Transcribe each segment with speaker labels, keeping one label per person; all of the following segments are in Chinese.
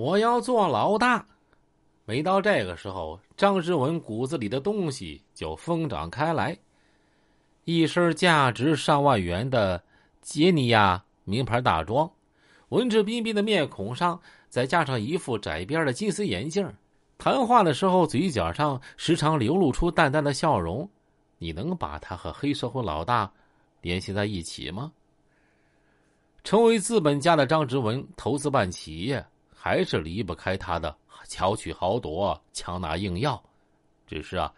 Speaker 1: 我要做老大。每到这个时候，张之文骨子里的东西就疯长开来。一身价值上万元的杰尼亚名牌大装，文质彬彬的面孔上再加上一副窄边的金丝眼镜，谈话的时候嘴角上时常流露出淡淡的笑容。你能把他和黑社会老大联系在一起吗？成为资本家的张之文投资办企业，还是离不开他的巧取豪夺、强拿硬要。只是啊，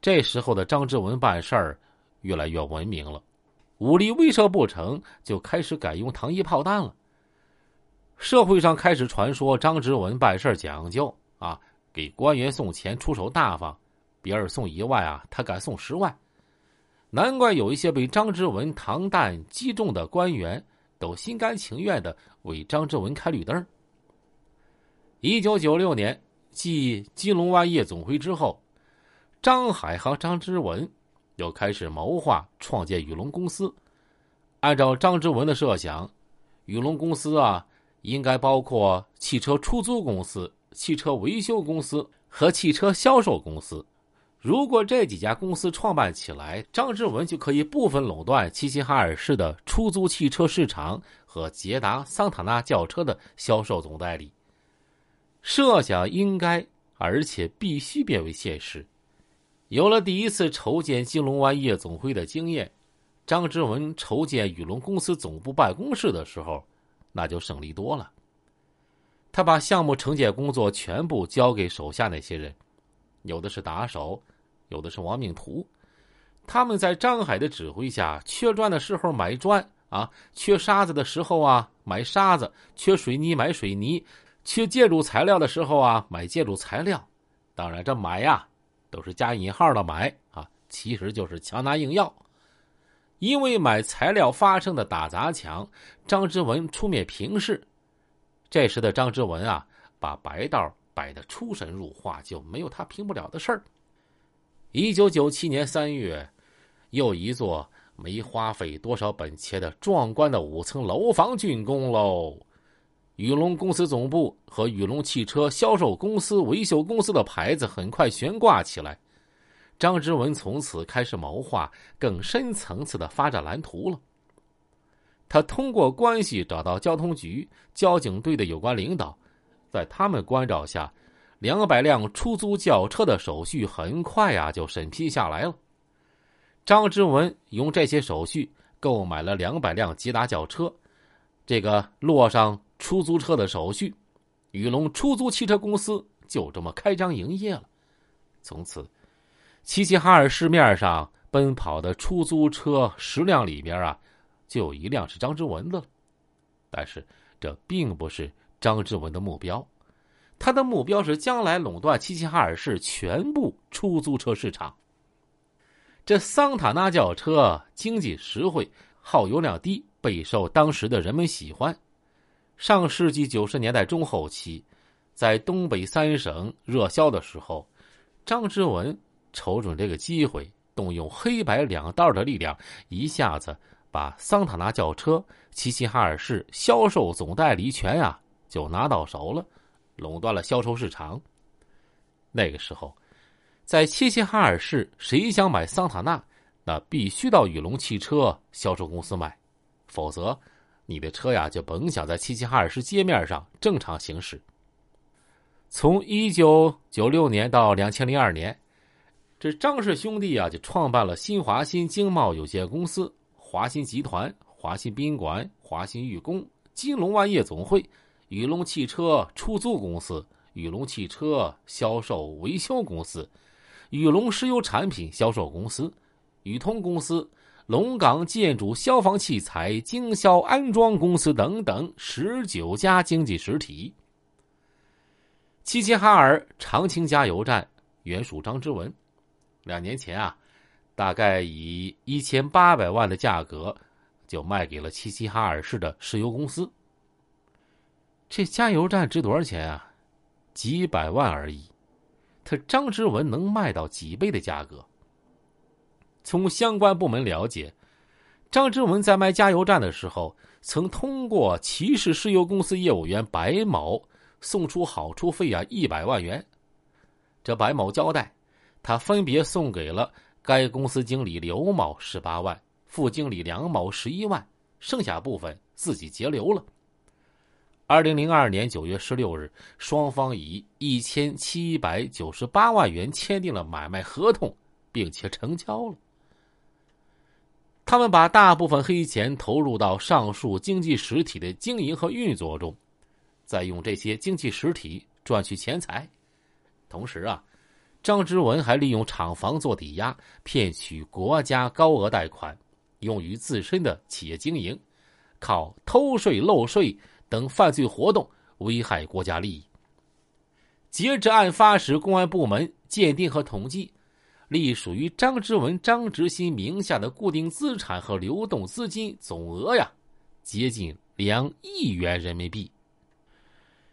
Speaker 1: 这时候的张之文办事儿越来越文明了，武力威慑不成就开始改用糖衣炮弹了。社会上开始传说张之文办事讲究啊，给官员送钱出手大方，别人送一万啊，他敢送十万。难怪有一些被张之文糖弹击中的官员。都心甘情愿的为张之文开绿灯。一九九六年，继金龙湾夜总会之后，张海和张之文又开始谋划创建宇龙公司。按照张之文的设想，宇龙公司啊，应该包括汽车出租公司、汽车维修公司和汽车销售公司。如果这几家公司创办起来，张之文就可以部分垄断齐齐哈尔市的出租汽车市场和捷达、桑塔纳轿车的销售总代理。设想应该而且必须变为现实。有了第一次筹建金龙湾夜总会的经验，张之文筹建宇龙公司总部办公室的时候，那就省力多了。他把项目承建工作全部交给手下那些人。有的是打手，有的是亡命徒，他们在张海的指挥下，缺砖的时候买砖啊，缺沙子的时候啊买沙子，缺水泥买水泥，缺建筑材料的时候啊买建筑材料。当然，这买呀都是加引号的买啊，其实就是强拿硬要。因为买材料发生的打砸抢，张之文出面平事。这时的张之文啊，把白道。摆的出神入化，就没有他平不了的事儿。一九九七年三月，又一座没花费多少本钱的壮观的五层楼房竣工喽。宇龙公司总部和宇龙汽车销售公司、维修公司的牌子很快悬挂起来。张之文从此开始谋划更深层次的发展蓝图了。他通过关系找到交通局、交警队的有关领导。在他们关照下，两百辆出租轿车的手续很快呀就审批下来了。张之文用这些手续购买了两百辆捷达轿车，这个落上出租车的手续，宇龙出租汽车公司就这么开张营业了。从此，齐齐哈尔市面上奔跑的出租车十辆里边啊，就有一辆是张之文的了。但是这并不是。张志文的目标，他的目标是将来垄断齐齐哈尔市全部出租车市场。这桑塔纳轿车经济实惠，耗油量低，备受当时的人们喜欢。上世纪九十年代中后期，在东北三省热销的时候，张之文瞅准这个机会，动用黑白两道的力量，一下子把桑塔纳轿车齐齐哈尔市销售总代理权啊。就拿到手了，垄断了销售市场。那个时候，在齐齐哈尔市，谁想买桑塔纳，那必须到宇龙汽车销售公司买，否则你的车呀就甭想在齐齐哈尔市街面上正常行驶。从一九九六年到两千零二年，这张氏兄弟啊就创办了新华新经贸有限公司、华新集团、华新宾馆、华新玉工、金龙湾夜总会。宇龙汽车出租公司、宇龙汽车销售维修公司、宇龙石油产品销售公司、宇通公司、龙岗建筑消防器材经销安装公司等等十九家经济实体。齐齐哈尔长青加油站原属张之文，两年前啊，大概以一千八百万的价格就卖给了齐齐哈尔市的石油公司。这加油站值多少钱啊？几百万而已。他张之文能卖到几倍的价格？从相关部门了解，张之文在卖加油站的时候，曾通过骑士石油公司业务员白某送出好处费啊一百万元。这白某交代，他分别送给了该公司经理刘某十八万，副经理梁某十一万，剩下部分自己截留了。二零零二年九月十六日，双方以一千七百九十八万元签订了买卖合同，并且成交了。他们把大部分黑钱投入到上述经济实体的经营和运作中，再用这些经济实体赚取钱财。同时啊，张之文还利用厂房做抵押，骗取国家高额贷款，用于自身的企业经营，靠偷税漏税。等犯罪活动危害国家利益。截至案发时，公安部门鉴定和统计，隶属于张之文、张执新名下的固定资产和流动资金总额呀，接近两亿元人民币。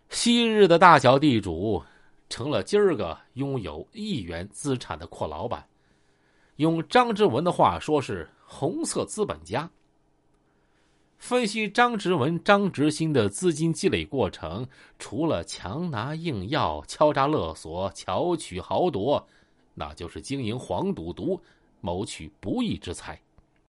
Speaker 1: 昔日的大小地主，成了今儿个拥有亿元资产的阔老板。用张之文的话说，是红色资本家。分析张之文、张执新的资金积累过程，除了强拿硬要、敲诈勒索、巧取豪夺，那就是经营黄赌毒，谋取不义之财。